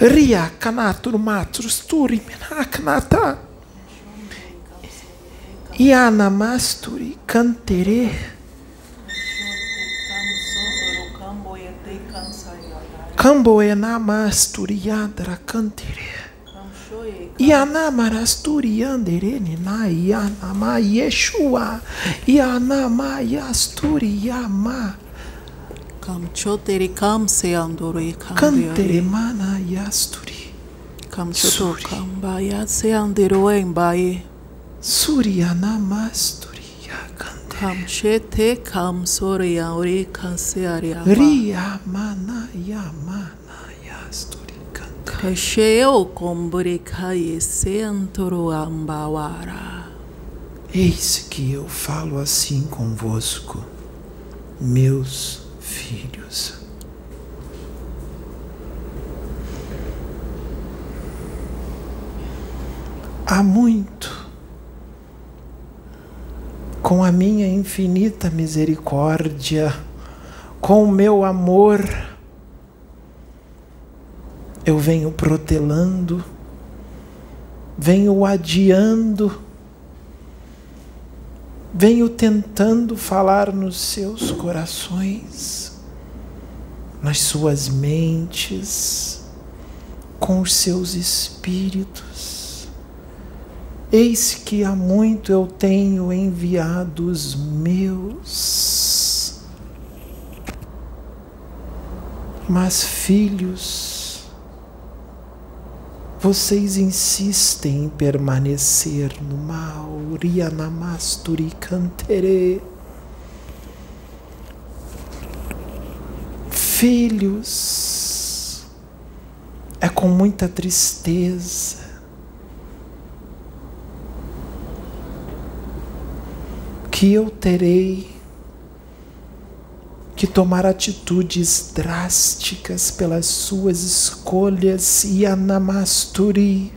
Ria kanaturu matrus turi menakanata. Yanamasturi cantere. Camboenamasturi yandra cantere. Yanamarasturi yandere nina yanama Yeshua. Yanama yasturi yama. Kam choteri kam se andori kam Cantere mana yasturi. Kam choto Suri. kam ba ya se andero en baye. Suryanamasturi yakande. Kam chete kam sori ya ori kan se ari aba. Ria mana yamana yasturi cantere. Kasheo komburi kai se antoro ambawara. Eis que eu falo assim convosco, meus filhos. Há muito, com a minha infinita misericórdia, com o meu amor, eu venho protelando, venho adiando, venho tentando falar nos seus corações, nas suas mentes, com os seus espíritos. Eis que há muito eu tenho enviado os meus. Mas, filhos, vocês insistem em permanecer no mal. Rianamasturi cantere. Filhos, é com muita tristeza que eu terei que tomar atitudes drásticas pelas suas escolhas e anamasturi.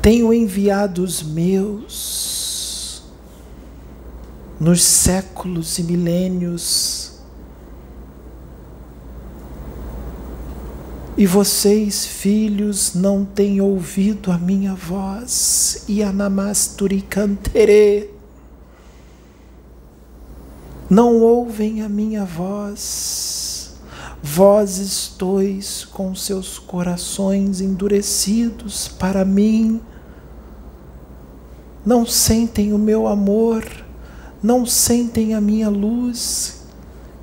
Tenho enviado os meus nos séculos e milênios. E vocês, filhos, não têm ouvido a minha voz. E anamasturi cantere. Não ouvem a minha voz. Vós estois com seus corações endurecidos para mim. Não sentem o meu amor, não sentem a minha luz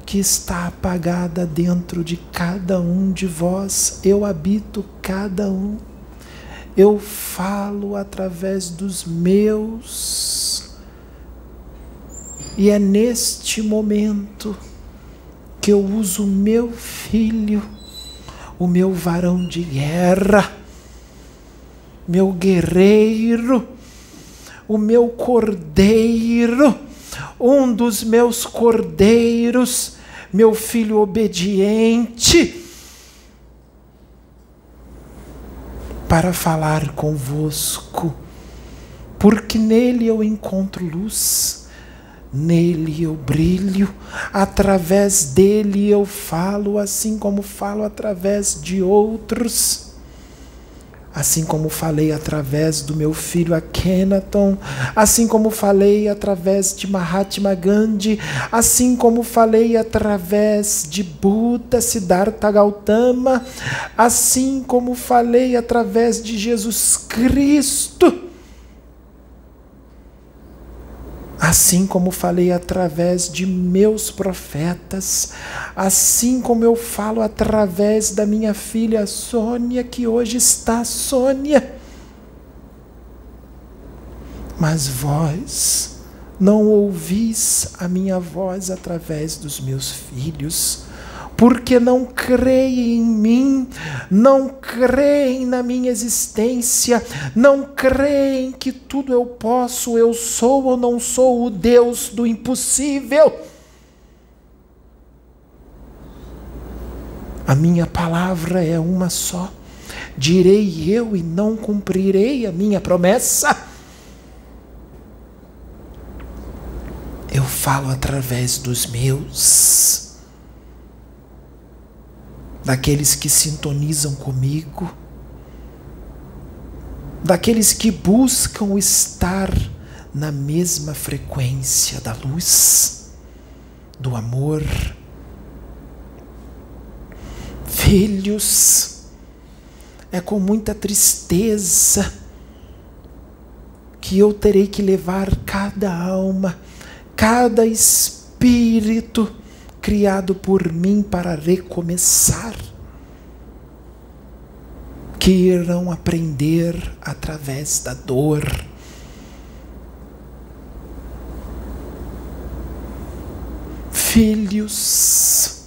que está apagada dentro de cada um de vós. Eu habito cada um. Eu falo através dos meus. E é neste momento que eu uso meu filho, o meu varão de guerra, meu guerreiro, o meu cordeiro, um dos meus cordeiros, meu filho obediente, para falar convosco, porque nele eu encontro luz, nele eu brilho, através dele eu falo, assim como falo através de outros. Assim como falei através do meu filho Akhenaton, assim como falei através de Mahatma Gandhi, assim como falei através de Buda, Siddhartha Gautama, assim como falei através de Jesus Cristo, assim como falei através de meus profetas, assim como eu falo através da minha filha Sônia, que hoje está Sônia. Mas vós não ouvis a minha voz através dos meus filhos, porque não creem em mim, não creem na minha existência, não creem que tudo eu posso, eu sou ou não sou o Deus do impossível. A minha palavra é uma só. Direi eu e não cumprirei a minha promessa. Eu falo através dos meus. Daqueles que sintonizam comigo, daqueles que buscam estar na mesma frequência da luz, do amor. Filhos, é com muita tristeza que eu terei que levar cada alma, cada espírito criado por mim para recomeçar, que irão aprender através da dor. Filhos,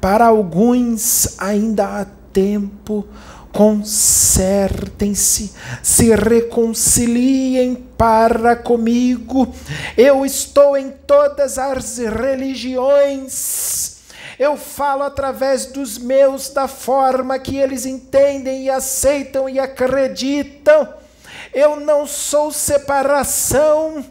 para alguns ainda há tempo consertem-se, se reconciliem para comigo. Eu estou em todas as religiões. Eu falo através dos meus da forma que eles entendem e aceitam e acreditam. Eu não sou separação.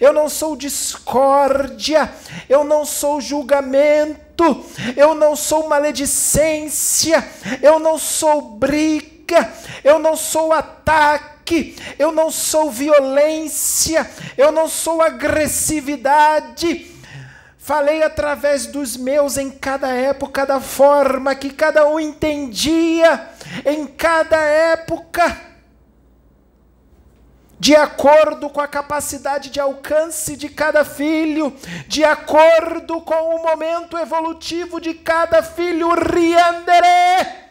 Eu não sou discórdia, eu não sou julgamento, eu não sou maledicência, eu não sou briga, eu não sou ataque, eu não sou violência, eu não sou agressividade. Falei através dos meus em cada época, da forma que cada um entendia, em cada época de acordo com a capacidade de alcance de cada filho, de acordo com o momento evolutivo de cada filho, riandere.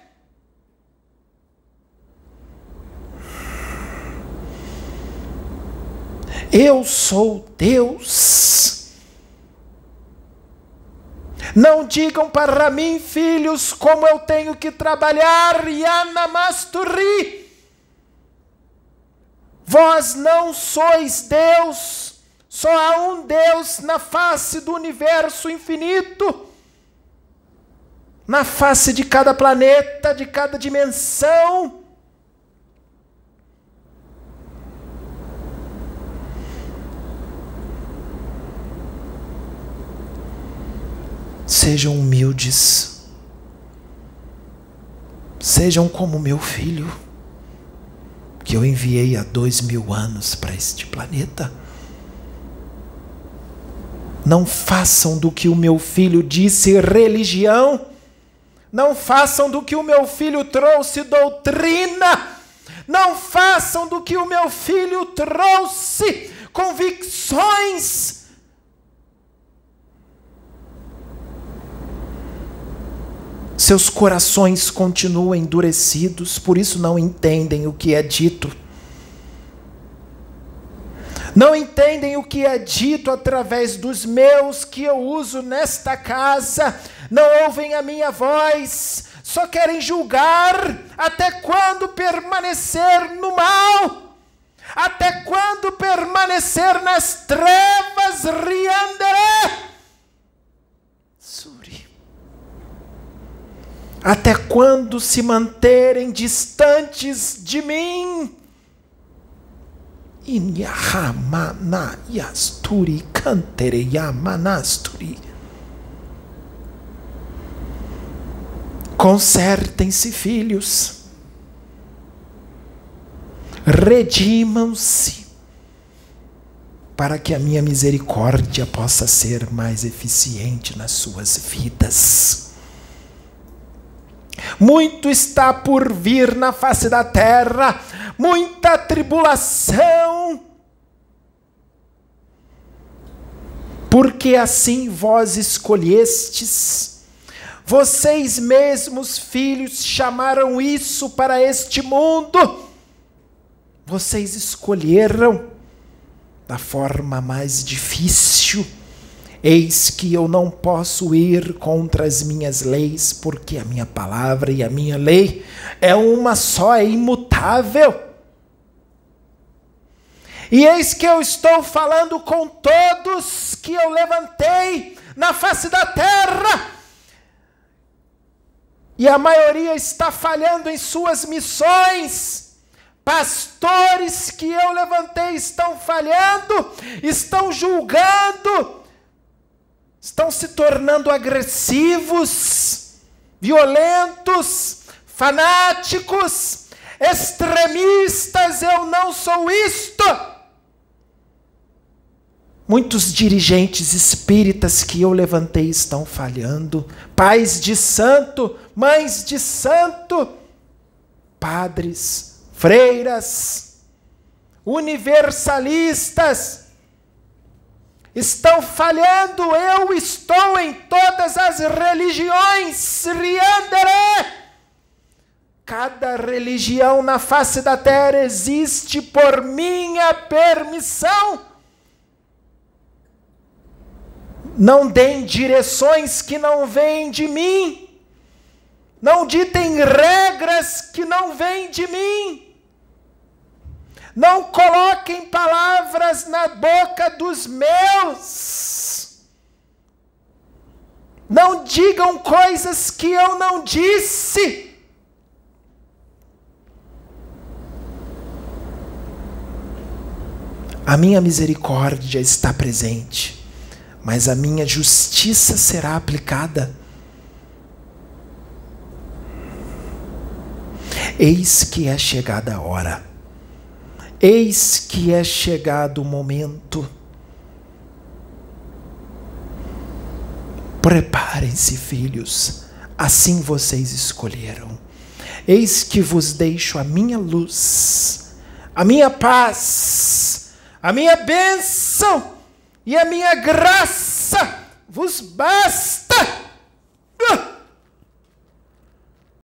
Eu sou Deus. Não digam para mim, filhos, como eu tenho que trabalhar, Yanamasturi. Vós não sois Deus, só há um Deus na face do universo infinito, na face de cada planeta, de cada dimensão. Sejam humildes, sejam como meu filho que eu enviei há dois mil anos para este planeta. Não façam do que o meu filho disse religião. Não façam do que o meu filho trouxe doutrina. Não façam do que o meu filho trouxe convicções Seus corações continuam endurecidos, por isso não entendem o que é dito. Não entendem o que é dito através dos meus que eu uso nesta casa, não ouvem a minha voz, só querem julgar até quando permanecer no mal, até quando permanecer nas trevas, Até quando se manterem distantes de mim? Inyahamanayasturi kantereyamanasturi. Consertem-se, filhos. Redimam-se para que a minha misericórdia possa ser mais eficiente nas suas vidas. Muito está por vir na face da terra, muita tribulação. Porque assim vós escolhestes, vocês mesmos, filhos, chamaram isso para este mundo. Vocês escolheram da forma mais difícil Eis que eu não posso ir contra as minhas leis, porque a minha palavra e a minha lei é uma só, é imutável. E eis que eu estou falando com todos que eu levantei na face da terra, e a maioria está falhando em suas missões. Pastores que eu levantei estão falhando, estão julgando, estão se tornando agressivos, violentos, fanáticos, extremistas, eu não sou isto. Muitos dirigentes espíritas que eu levantei estão falhando, pais de santo, mães de santo, padres, freiras, universalistas, estão falhando. Eu estou em todas as religiões. Riandere! Cada religião na face da terra existe por minha permissão. Não deem direções que não vêm de mim. Não ditem regras que não vêm de mim. Não coloquem palavras na boca dos meus. Não digam coisas que eu não disse. A minha misericórdia está presente, mas a minha justiça será aplicada. Eis que é chegada a hora Eis que é chegado o momento. Preparem-se, filhos, assim vocês escolheram. Eis que vos deixo a minha luz, a minha paz, a minha bênção e a minha graça vos basta